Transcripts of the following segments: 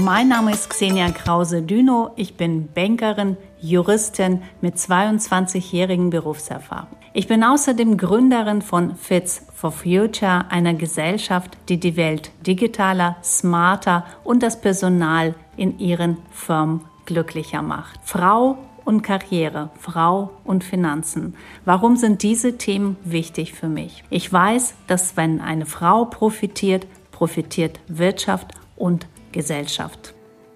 Mein Name ist Xenia Krause-Düno. Ich bin Bankerin, Juristin mit 22-jährigen Berufserfahrung. Ich bin außerdem Gründerin von Fits for Future, einer Gesellschaft, die die Welt digitaler, smarter und das Personal in ihren Firmen glücklicher macht. Frau und Karriere, Frau und Finanzen. Warum sind diese Themen wichtig für mich? Ich weiß, dass wenn eine Frau profitiert, profitiert Wirtschaft und Gesellschaft.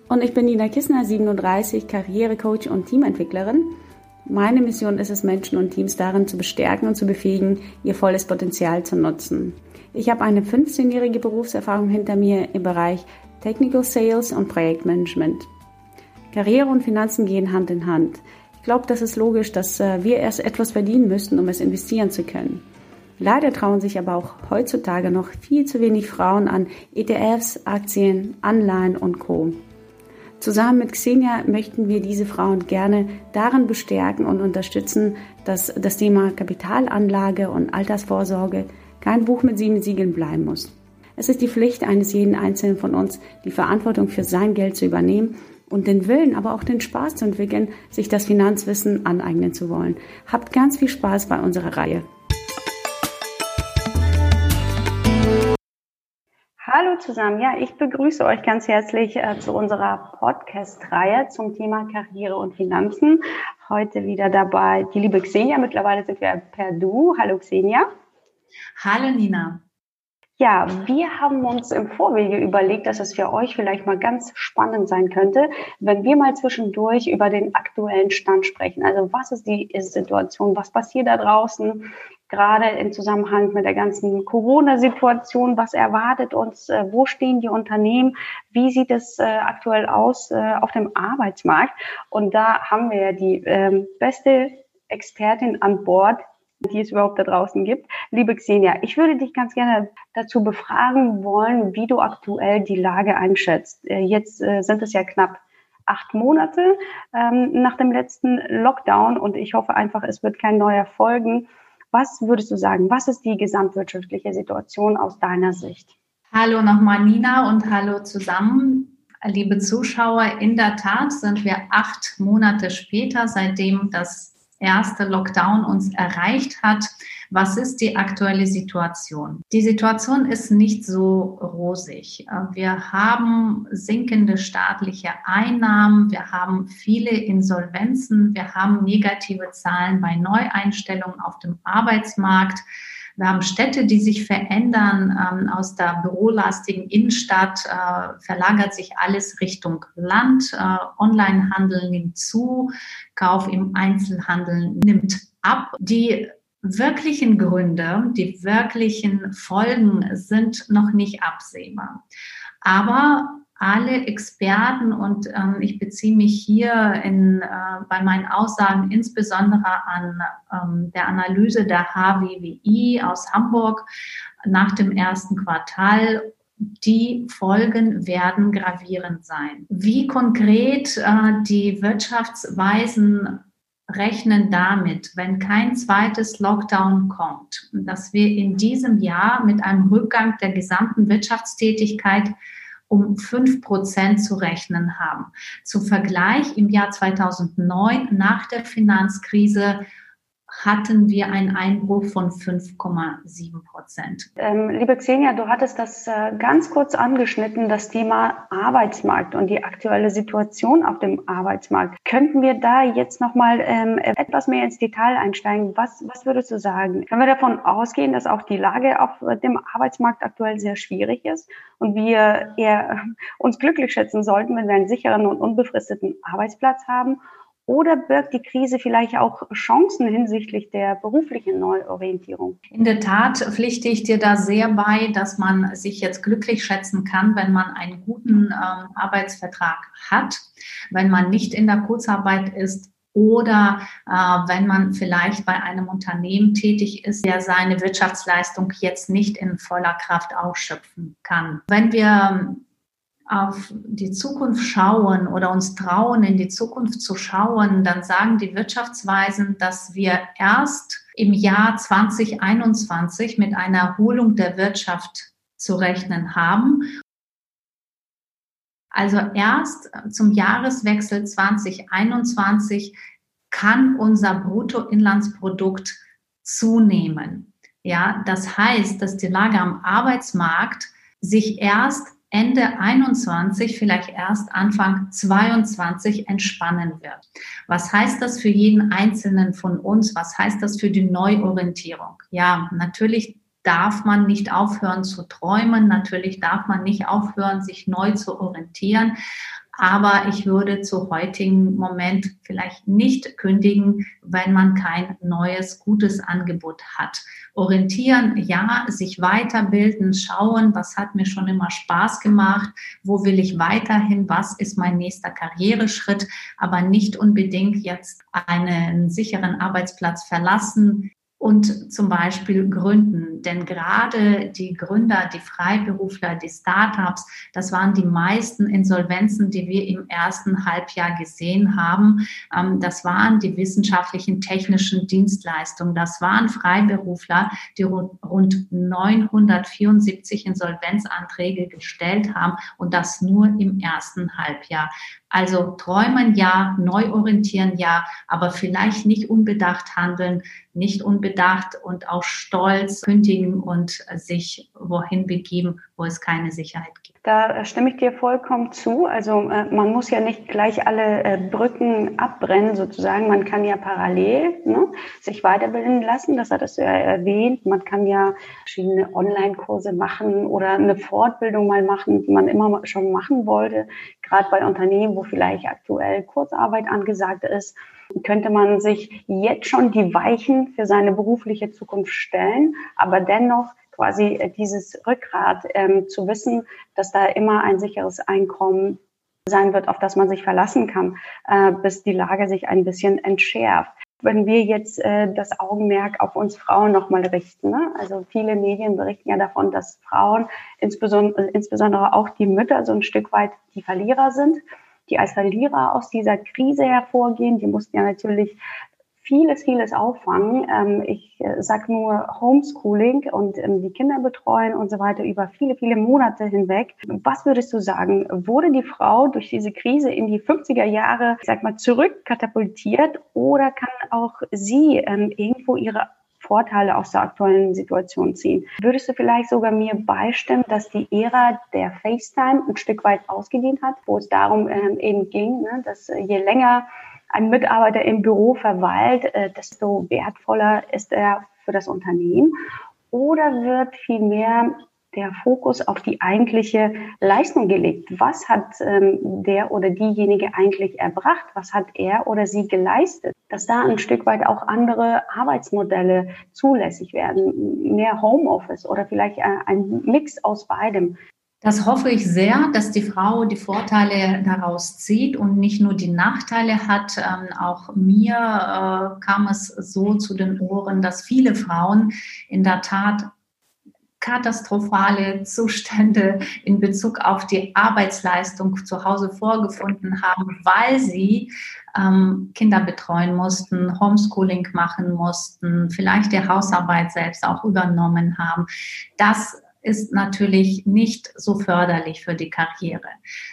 Und ich bin Nina Kissner, 37, Karrierecoach und Teamentwicklerin. Meine Mission ist es, Menschen und Teams darin zu bestärken und zu befähigen, ihr volles Potenzial zu nutzen. Ich habe eine 15-jährige Berufserfahrung hinter mir im Bereich Technical Sales und Projektmanagement. Karriere und Finanzen gehen Hand in Hand. Ich glaube, das ist logisch, dass äh, wir erst etwas verdienen müssen, um es investieren zu können. Leider trauen sich aber auch heutzutage noch viel zu wenig Frauen an ETFs, Aktien, Anleihen und Co. Zusammen mit Xenia möchten wir diese Frauen gerne darin bestärken und unterstützen, dass das Thema Kapitalanlage und Altersvorsorge kein Buch mit sieben Siegeln bleiben muss. Es ist die Pflicht eines jeden Einzelnen von uns, die Verantwortung für sein Geld zu übernehmen und den Willen, aber auch den Spaß zu entwickeln, sich das Finanzwissen aneignen zu wollen. Habt ganz viel Spaß bei unserer Reihe. Hallo zusammen, ja, ich begrüße euch ganz herzlich äh, zu unserer Podcast-Reihe zum Thema Karriere und Finanzen. Heute wieder dabei die liebe Xenia. Mittlerweile sind wir per Du. Hallo Xenia. Hallo Nina. Ja, wir haben uns im Vorwege überlegt, dass es für euch vielleicht mal ganz spannend sein könnte, wenn wir mal zwischendurch über den aktuellen Stand sprechen. Also was ist die Situation? Was passiert da draußen? Gerade im Zusammenhang mit der ganzen Corona-Situation. Was erwartet uns? Äh, wo stehen die Unternehmen? Wie sieht es äh, aktuell aus äh, auf dem Arbeitsmarkt? Und da haben wir ja die ähm, beste Expertin an Bord, die es überhaupt da draußen gibt. Liebe Xenia, ich würde dich ganz gerne dazu befragen wollen, wie du aktuell die Lage einschätzt. Jetzt sind es ja knapp acht Monate ähm, nach dem letzten Lockdown und ich hoffe einfach, es wird kein neuer folgen. Was würdest du sagen? Was ist die gesamtwirtschaftliche Situation aus deiner Sicht? Hallo nochmal Nina und hallo zusammen. Liebe Zuschauer, in der Tat sind wir acht Monate später, seitdem das erste Lockdown uns erreicht hat. Was ist die aktuelle Situation? Die Situation ist nicht so rosig. Wir haben sinkende staatliche Einnahmen, wir haben viele Insolvenzen, wir haben negative Zahlen bei Neueinstellungen auf dem Arbeitsmarkt. Wir haben Städte, die sich verändern. Ähm, aus der bürolastigen Innenstadt äh, verlagert sich alles Richtung Land. Äh, Onlinehandel nimmt zu, Kauf im Einzelhandel nimmt ab. Die wirklichen Gründe, die wirklichen Folgen sind noch nicht absehbar. Aber alle Experten und ähm, ich beziehe mich hier in, äh, bei meinen Aussagen insbesondere an ähm, der Analyse der HWWI aus Hamburg nach dem ersten Quartal. Die Folgen werden gravierend sein. Wie konkret äh, die Wirtschaftsweisen rechnen damit, wenn kein zweites Lockdown kommt, dass wir in diesem Jahr mit einem Rückgang der gesamten Wirtschaftstätigkeit um fünf Prozent zu rechnen haben. Zum Vergleich im Jahr 2009 nach der Finanzkrise hatten wir einen Einbruch von 5,7 Prozent. Ähm, liebe Xenia, du hattest das äh, ganz kurz angeschnitten, das Thema Arbeitsmarkt und die aktuelle Situation auf dem Arbeitsmarkt. Könnten wir da jetzt nochmal ähm, etwas mehr ins Detail einsteigen? Was, was würdest du sagen? Können wir davon ausgehen, dass auch die Lage auf dem Arbeitsmarkt aktuell sehr schwierig ist und wir eher uns glücklich schätzen sollten, wenn wir einen sicheren und unbefristeten Arbeitsplatz haben? Oder birgt die Krise vielleicht auch Chancen hinsichtlich der beruflichen Neuorientierung? In der Tat pflichte ich dir da sehr bei, dass man sich jetzt glücklich schätzen kann, wenn man einen guten ähm, Arbeitsvertrag hat, wenn man nicht in der Kurzarbeit ist oder äh, wenn man vielleicht bei einem Unternehmen tätig ist, der seine Wirtschaftsleistung jetzt nicht in voller Kraft ausschöpfen kann. Wenn wir auf die Zukunft schauen oder uns trauen, in die Zukunft zu schauen, dann sagen die Wirtschaftsweisen, dass wir erst im Jahr 2021 mit einer Erholung der Wirtschaft zu rechnen haben. Also erst zum Jahreswechsel 2021 kann unser Bruttoinlandsprodukt zunehmen. Ja, das heißt, dass die Lage am Arbeitsmarkt sich erst Ende 21, vielleicht erst Anfang 22 entspannen wird. Was heißt das für jeden Einzelnen von uns? Was heißt das für die Neuorientierung? Ja, natürlich darf man nicht aufhören zu träumen. Natürlich darf man nicht aufhören, sich neu zu orientieren. Aber ich würde zu heutigen Moment vielleicht nicht kündigen, wenn man kein neues, gutes Angebot hat. Orientieren, ja, sich weiterbilden, schauen, was hat mir schon immer Spaß gemacht, wo will ich weiterhin, was ist mein nächster Karriereschritt, aber nicht unbedingt jetzt einen sicheren Arbeitsplatz verlassen, und zum Beispiel gründen. Denn gerade die Gründer, die Freiberufler, die Startups, das waren die meisten Insolvenzen, die wir im ersten Halbjahr gesehen haben. Ähm, das waren die wissenschaftlichen, technischen Dienstleistungen. Das waren Freiberufler, die rund 974 Insolvenzanträge gestellt haben und das nur im ersten Halbjahr. Also träumen ja, neu orientieren ja, aber vielleicht nicht unbedacht handeln, nicht unbedacht und auch stolz kündigen und sich wohin begeben, wo es keine Sicherheit gibt. Da stimme ich dir vollkommen zu. Also äh, man muss ja nicht gleich alle äh, Brücken abbrennen sozusagen. Man kann ja parallel ne, sich weiterbilden lassen. Das hattest du ja erwähnt. Man kann ja verschiedene Online-Kurse machen oder eine Fortbildung mal machen, die man immer schon machen wollte. Gerade bei Unternehmen, wo vielleicht aktuell Kurzarbeit angesagt ist, könnte man sich jetzt schon die Weichen für seine berufliche Zukunft stellen, aber dennoch quasi äh, dieses Rückgrat ähm, zu wissen, dass da immer ein sicheres Einkommen sein wird, auf das man sich verlassen kann, äh, bis die Lage sich ein bisschen entschärft. Wenn wir jetzt äh, das Augenmerk auf uns Frauen nochmal richten, ne? also viele Medien berichten ja davon, dass Frauen, insbesondere, insbesondere auch die Mütter, so ein Stück weit die Verlierer sind die als Verlierer aus dieser Krise hervorgehen. Die mussten ja natürlich vieles, vieles auffangen. Ähm, ich äh, sag nur Homeschooling und ähm, die Kinder betreuen und so weiter über viele, viele Monate hinweg. Was würdest du sagen? Wurde die Frau durch diese Krise in die 50er Jahre, ich sag mal, zurückkatapultiert oder kann auch sie ähm, irgendwo ihre Vorteile aus der aktuellen Situation ziehen. Würdest du vielleicht sogar mir beistimmen, dass die Ära der FaceTime ein Stück weit ausgedient hat, wo es darum ähm, eben ging, ne, dass je länger ein Mitarbeiter im Büro verweilt, äh, desto wertvoller ist er für das Unternehmen? Oder wird vielmehr der Fokus auf die eigentliche Leistung gelegt? Was hat ähm, der oder diejenige eigentlich erbracht? Was hat er oder sie geleistet? Dass da ein Stück weit auch andere Arbeitsmodelle zulässig werden, mehr Homeoffice oder vielleicht äh, ein Mix aus beidem. Das hoffe ich sehr, dass die Frau die Vorteile daraus zieht und nicht nur die Nachteile hat. Ähm, auch mir äh, kam es so zu den Ohren, dass viele Frauen in der Tat katastrophale Zustände in Bezug auf die Arbeitsleistung zu Hause vorgefunden haben, weil sie ähm, Kinder betreuen mussten, Homeschooling machen mussten, vielleicht die Hausarbeit selbst auch übernommen haben. Das ist natürlich nicht so förderlich für die Karriere.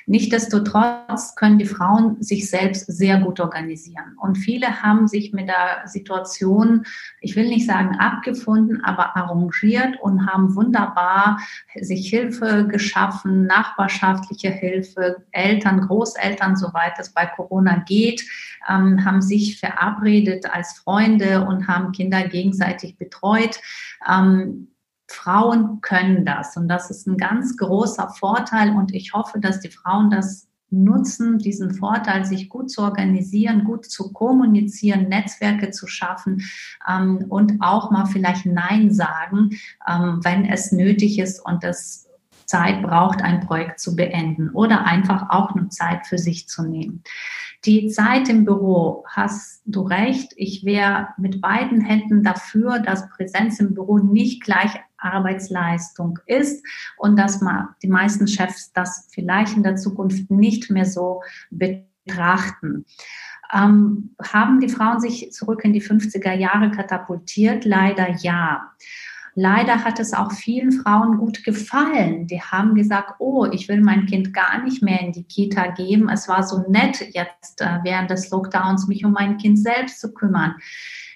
Nichtsdestotrotz können die Frauen sich selbst sehr gut organisieren. Und viele haben sich mit der Situation, ich will nicht sagen abgefunden, aber arrangiert und haben wunderbar sich Hilfe geschaffen, nachbarschaftliche Hilfe, Eltern, Großeltern, soweit es bei Corona geht, ähm, haben sich verabredet als Freunde und haben Kinder gegenseitig betreut. Ähm, Frauen können das. Und das ist ein ganz großer Vorteil. Und ich hoffe, dass die Frauen das nutzen, diesen Vorteil, sich gut zu organisieren, gut zu kommunizieren, Netzwerke zu schaffen ähm, und auch mal vielleicht Nein sagen, ähm, wenn es nötig ist und es Zeit braucht, ein Projekt zu beenden oder einfach auch nur Zeit für sich zu nehmen. Die Zeit im Büro, hast du recht, ich wäre mit beiden Händen dafür, dass Präsenz im Büro nicht gleich Arbeitsleistung ist und dass man, die meisten Chefs das vielleicht in der Zukunft nicht mehr so betrachten. Ähm, haben die Frauen sich zurück in die 50er Jahre katapultiert? Leider ja. Leider hat es auch vielen Frauen gut gefallen. Die haben gesagt, oh, ich will mein Kind gar nicht mehr in die Kita geben. Es war so nett, jetzt äh, während des Lockdowns mich um mein Kind selbst zu kümmern.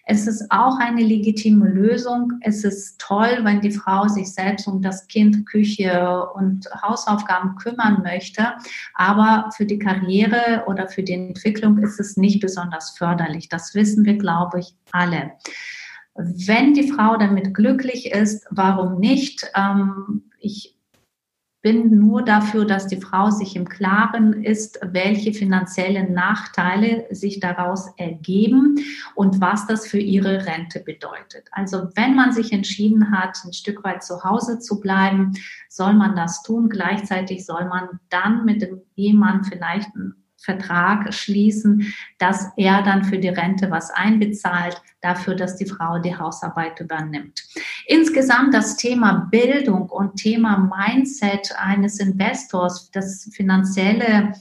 Es ist auch eine legitime Lösung. Es ist toll, wenn die Frau sich selbst um das Kind, Küche und Hausaufgaben kümmern möchte. Aber für die Karriere oder für die Entwicklung ist es nicht besonders förderlich. Das wissen wir, glaube ich, alle. Wenn die Frau damit glücklich ist, warum nicht? Ähm, ich bin nur dafür, dass die Frau sich im Klaren ist, welche finanziellen Nachteile sich daraus ergeben und was das für ihre Rente bedeutet. Also wenn man sich entschieden hat, ein Stück weit zu Hause zu bleiben, soll man das tun. Gleichzeitig soll man dann mit dem Ehemann vielleicht ein Vertrag schließen, dass er dann für die Rente was einbezahlt, dafür, dass die Frau die Hausarbeit übernimmt. Insgesamt das Thema Bildung und Thema Mindset eines Investors, das finanzielle,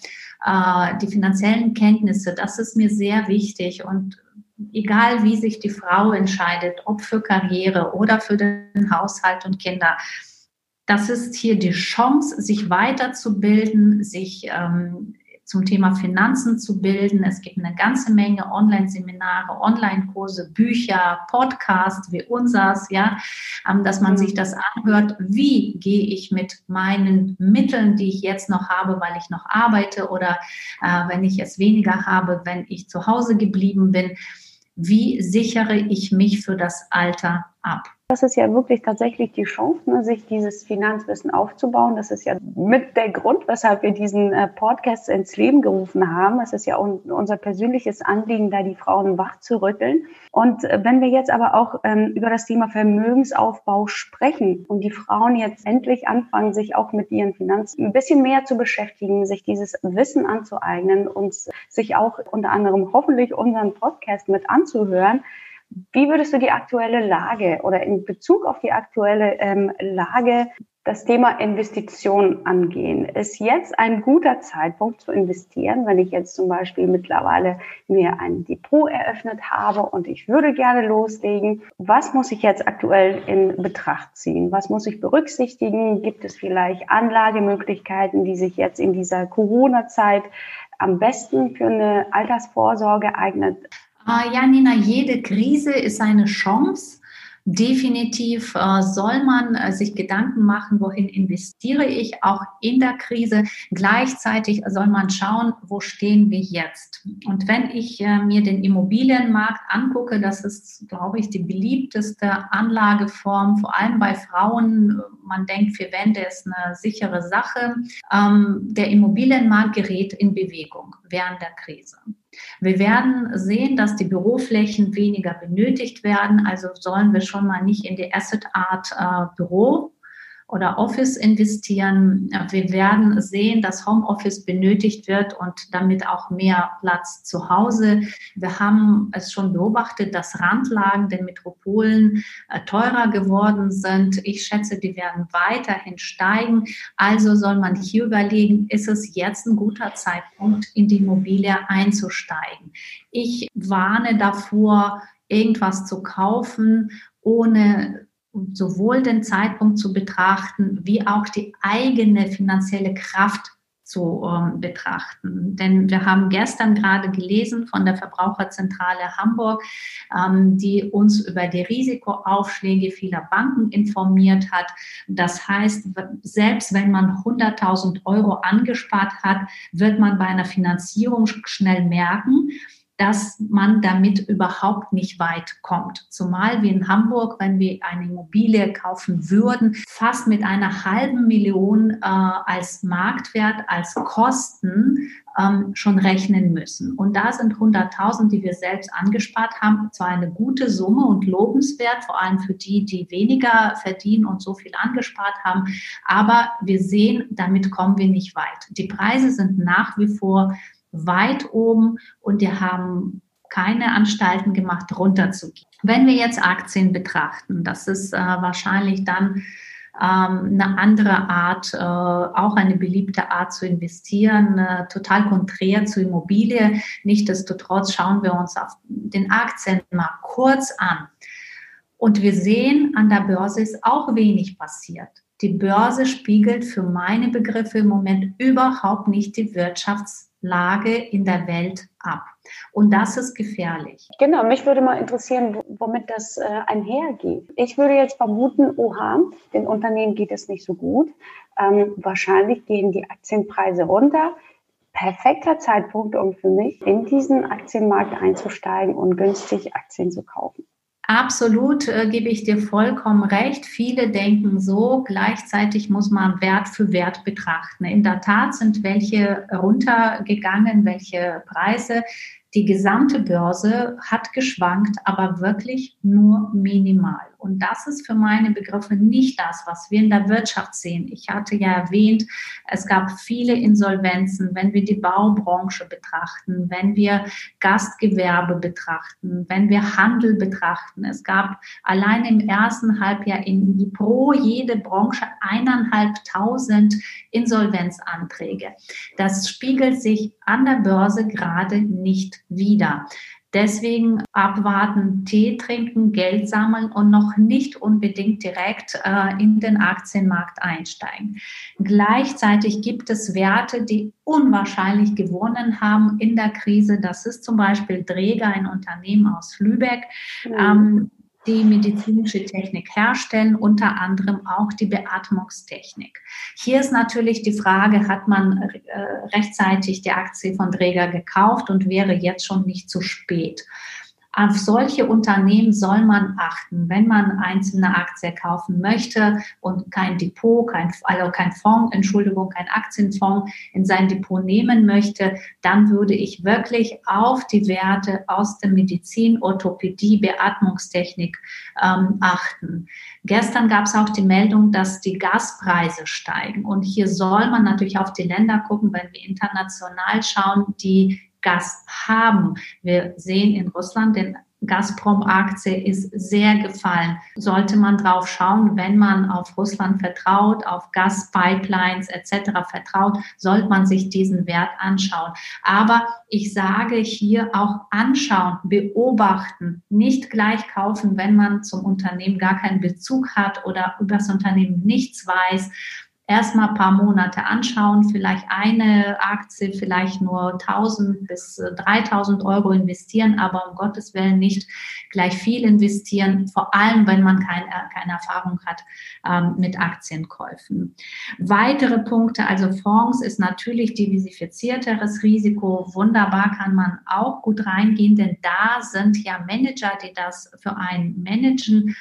äh, die finanziellen Kenntnisse, das ist mir sehr wichtig und egal wie sich die Frau entscheidet, ob für Karriere oder für den Haushalt und Kinder, das ist hier die Chance, sich weiterzubilden, sich ähm, zum Thema Finanzen zu bilden. Es gibt eine ganze Menge Online-Seminare, Online-Kurse, Bücher, Podcasts wie unsers, ja, ähm, dass man sich das anhört. Wie gehe ich mit meinen Mitteln, die ich jetzt noch habe, weil ich noch arbeite oder äh, wenn ich es weniger habe, wenn ich zu Hause geblieben bin? Wie sichere ich mich für das Alter ab? Das ist ja wirklich tatsächlich die Chance, ne, sich dieses Finanzwissen aufzubauen. Das ist ja mit der Grund, weshalb wir diesen äh, Podcast ins Leben gerufen haben. Es ist ja un unser persönliches Anliegen, da die Frauen wach zu rütteln. Und äh, wenn wir jetzt aber auch ähm, über das Thema Vermögensaufbau sprechen und die Frauen jetzt endlich anfangen, sich auch mit ihren Finanzen ein bisschen mehr zu beschäftigen, sich dieses Wissen anzueignen und sich auch unter anderem hoffentlich unseren Podcast mit anzuhören, wie würdest du die aktuelle Lage oder in Bezug auf die aktuelle ähm, Lage das Thema Investition angehen? Ist jetzt ein guter Zeitpunkt zu investieren, wenn ich jetzt zum Beispiel mittlerweile mir ein Depot eröffnet habe und ich würde gerne loslegen? Was muss ich jetzt aktuell in Betracht ziehen? Was muss ich berücksichtigen? Gibt es vielleicht Anlagemöglichkeiten, die sich jetzt in dieser Corona-Zeit am besten für eine Altersvorsorge eignet? Ah, ja, Nina, jede Krise ist eine Chance. Definitiv äh, soll man äh, sich Gedanken machen, wohin investiere ich, auch in der Krise. Gleichzeitig soll man schauen, wo stehen wir jetzt. Und wenn ich äh, mir den Immobilienmarkt angucke, das ist, glaube ich, die beliebteste Anlageform, vor allem bei Frauen. Man denkt, für Wände ist eine sichere Sache. Ähm, der Immobilienmarkt gerät in Bewegung während der Krise. Wir werden sehen, dass die Büroflächen weniger benötigt werden. Also sollen wir schon mal nicht in die Asset Art äh, Büro oder Office investieren. Wir werden sehen, dass Homeoffice benötigt wird und damit auch mehr Platz zu Hause. Wir haben es schon beobachtet, dass Randlagen der Metropolen äh, teurer geworden sind. Ich schätze, die werden weiterhin steigen. Also soll man hier überlegen, ist es jetzt ein guter Zeitpunkt, in die Immobilie einzusteigen? Ich warne davor, irgendwas zu kaufen, ohne sowohl den Zeitpunkt zu betrachten, wie auch die eigene finanzielle Kraft zu ähm, betrachten. Denn wir haben gestern gerade gelesen von der Verbraucherzentrale Hamburg, ähm, die uns über die Risikoaufschläge vieler Banken informiert hat. Das heißt, selbst wenn man 100.000 Euro angespart hat, wird man bei einer Finanzierung schnell merken, dass man damit überhaupt nicht weit kommt. Zumal wir in Hamburg, wenn wir eine Immobilie kaufen würden, fast mit einer halben Million äh, als Marktwert, als Kosten ähm, schon rechnen müssen. Und da sind 100.000, die wir selbst angespart haben, zwar eine gute Summe und lobenswert, vor allem für die, die weniger verdienen und so viel angespart haben. Aber wir sehen, damit kommen wir nicht weit. Die Preise sind nach wie vor weit oben und die haben keine Anstalten gemacht, runterzugehen. Wenn wir jetzt Aktien betrachten, das ist äh, wahrscheinlich dann ähm, eine andere Art, äh, auch eine beliebte Art zu investieren, äh, total konträr zu Immobilie. Nichtsdestotrotz schauen wir uns auf den Aktienmarkt kurz an. Und wir sehen, an der Börse ist auch wenig passiert. Die Börse spiegelt für meine Begriffe im Moment überhaupt nicht die Wirtschaftslage in der Welt ab. Und das ist gefährlich. Genau, mich würde mal interessieren, womit das äh, einhergeht. Ich würde jetzt vermuten, oha, den Unternehmen geht es nicht so gut. Ähm, wahrscheinlich gehen die Aktienpreise runter. Perfekter Zeitpunkt, um für mich in diesen Aktienmarkt einzusteigen und günstig Aktien zu kaufen. Absolut, äh, gebe ich dir vollkommen recht. Viele denken so, gleichzeitig muss man Wert für Wert betrachten. In der Tat sind welche runtergegangen, welche Preise. Die gesamte Börse hat geschwankt, aber wirklich nur minimal. Und das ist für meine Begriffe nicht das, was wir in der Wirtschaft sehen. Ich hatte ja erwähnt, es gab viele Insolvenzen, wenn wir die Baubranche betrachten, wenn wir Gastgewerbe betrachten, wenn wir Handel betrachten. Es gab allein im ersten Halbjahr in pro jede Branche eineinhalbtausend Insolvenzanträge. Das spiegelt sich an der Börse gerade nicht wieder. Deswegen abwarten, Tee trinken, Geld sammeln und noch nicht unbedingt direkt äh, in den Aktienmarkt einsteigen. Gleichzeitig gibt es Werte, die unwahrscheinlich gewonnen haben in der Krise. Das ist zum Beispiel Dräger, ein Unternehmen aus Lübeck. Mhm. Ähm, die medizinische Technik herstellen, unter anderem auch die Beatmungstechnik. Hier ist natürlich die Frage, hat man äh, rechtzeitig die Aktie von Dräger gekauft und wäre jetzt schon nicht zu spät? Auf solche Unternehmen soll man achten, wenn man einzelne Aktien kaufen möchte und kein Depot, kein, also kein Fonds, Entschuldigung, kein Aktienfonds in sein Depot nehmen möchte, dann würde ich wirklich auf die Werte aus der Medizin, Orthopädie, Beatmungstechnik ähm, achten. Gestern gab es auch die Meldung, dass die Gaspreise steigen. Und hier soll man natürlich auf die Länder gucken, wenn wir international schauen, die Gas haben. Wir sehen in Russland den Gazprom-Aktie ist sehr gefallen. Sollte man drauf schauen, wenn man auf Russland vertraut, auf Gaspipelines etc. vertraut, sollte man sich diesen Wert anschauen. Aber ich sage hier auch anschauen, beobachten, nicht gleich kaufen, wenn man zum Unternehmen gar keinen Bezug hat oder über das Unternehmen nichts weiß erstmal ein paar Monate anschauen, vielleicht eine Aktie, vielleicht nur 1000 bis 3000 äh, Euro investieren, aber um Gottes Willen nicht gleich viel investieren, vor allem wenn man kein, äh, keine Erfahrung hat ähm, mit Aktienkäufen. Weitere Punkte, also Fonds ist natürlich diversifizierteres Risiko. Wunderbar kann man auch gut reingehen, denn da sind ja Manager, die das für einen managen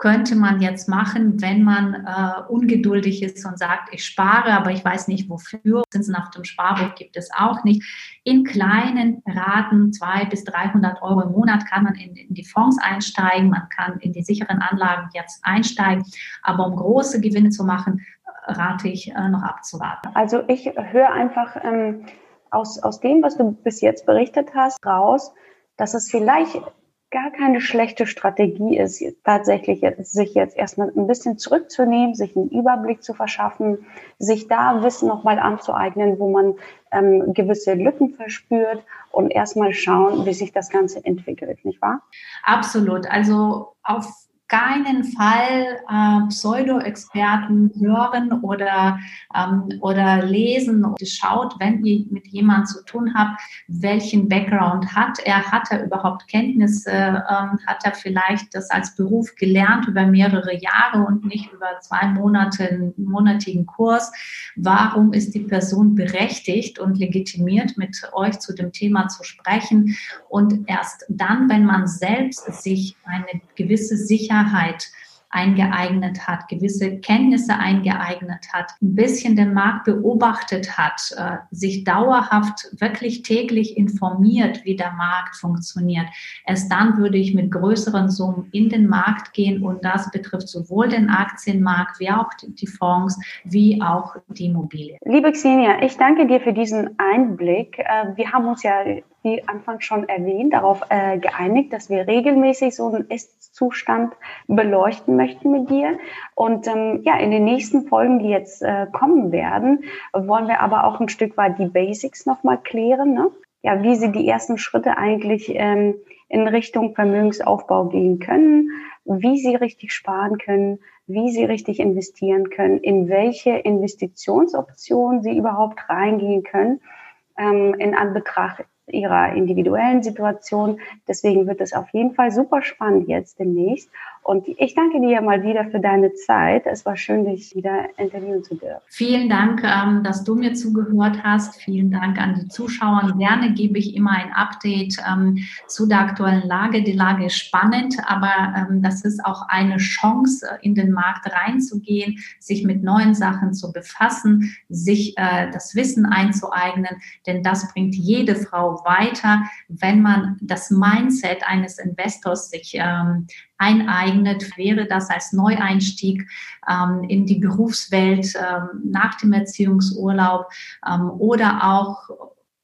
könnte man jetzt machen, wenn man äh, ungeduldig ist und sagt, ich spare, aber ich weiß nicht wofür. Zinsen auf dem Sparbuch gibt es auch nicht. In kleinen Raten, zwei bis 300 Euro im Monat, kann man in, in die Fonds einsteigen. Man kann in die sicheren Anlagen jetzt einsteigen. Aber um große Gewinne zu machen, rate ich äh, noch abzuwarten. Also ich höre einfach ähm, aus, aus dem, was du bis jetzt berichtet hast, raus, dass es vielleicht gar keine schlechte Strategie ist, tatsächlich sich jetzt erstmal ein bisschen zurückzunehmen, sich einen Überblick zu verschaffen, sich da Wissen nochmal anzueignen, wo man ähm, gewisse Lücken verspürt und erstmal schauen, wie sich das Ganze entwickelt, nicht wahr? Absolut. Also auf keinen Fall äh, Pseudo-Experten hören oder, ähm, oder lesen und schaut, wenn ihr mit jemandem zu tun habt, welchen Background hat er, hat er überhaupt Kenntnisse, ähm, hat er vielleicht das als Beruf gelernt über mehrere Jahre und nicht über zwei Monate, einen monatigen Kurs. Warum ist die Person berechtigt und legitimiert, mit euch zu dem Thema zu sprechen? Und erst dann, wenn man selbst sich eine gewisse Sicherheit Sicherheit eingeeignet hat, gewisse Kenntnisse eingeeignet hat, ein bisschen den Markt beobachtet hat, äh, sich dauerhaft wirklich täglich informiert, wie der Markt funktioniert. Erst dann würde ich mit größeren Summen in den Markt gehen und das betrifft sowohl den Aktienmarkt wie auch die Fonds wie auch die Immobilien. Liebe Xenia, ich danke dir für diesen Einblick. Äh, wir haben uns ja wie Anfang schon erwähnt, darauf äh, geeinigt, dass wir regelmäßig so einen Ist-Zustand beleuchten möchten mit dir. Und ähm, ja, in den nächsten Folgen, die jetzt äh, kommen werden, wollen wir aber auch ein Stück weit die Basics nochmal klären. Ne? Ja, wie sie die ersten Schritte eigentlich ähm, in Richtung Vermögensaufbau gehen können, wie sie richtig sparen können, wie sie richtig investieren können, in welche Investitionsoptionen sie überhaupt reingehen können ähm, in Anbetracht ihrer individuellen Situation. Deswegen wird es auf jeden Fall super spannend jetzt demnächst. Und ich danke dir mal wieder für deine Zeit. Es war schön, dich wieder interviewen zu dürfen. Vielen Dank, ähm, dass du mir zugehört hast. Vielen Dank an die Zuschauer. Gerne gebe ich immer ein Update ähm, zu der aktuellen Lage. Die Lage ist spannend, aber ähm, das ist auch eine Chance, in den Markt reinzugehen, sich mit neuen Sachen zu befassen, sich äh, das Wissen einzueignen, denn das bringt jede Frau weiter, wenn man das Mindset eines Investors sich eineignet, wäre das als Neueinstieg ähm, in die Berufswelt ähm, nach dem Erziehungsurlaub ähm, oder auch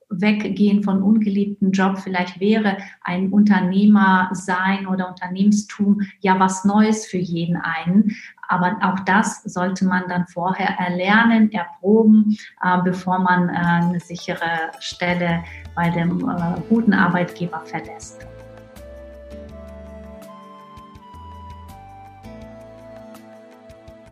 weggehen von ungeliebten Job. Vielleicht wäre ein Unternehmer sein oder Unternehmenstum ja was Neues für jeden einen. Aber auch das sollte man dann vorher erlernen, erproben, äh, bevor man äh, eine sichere Stelle bei dem äh, guten Arbeitgeber verlässt.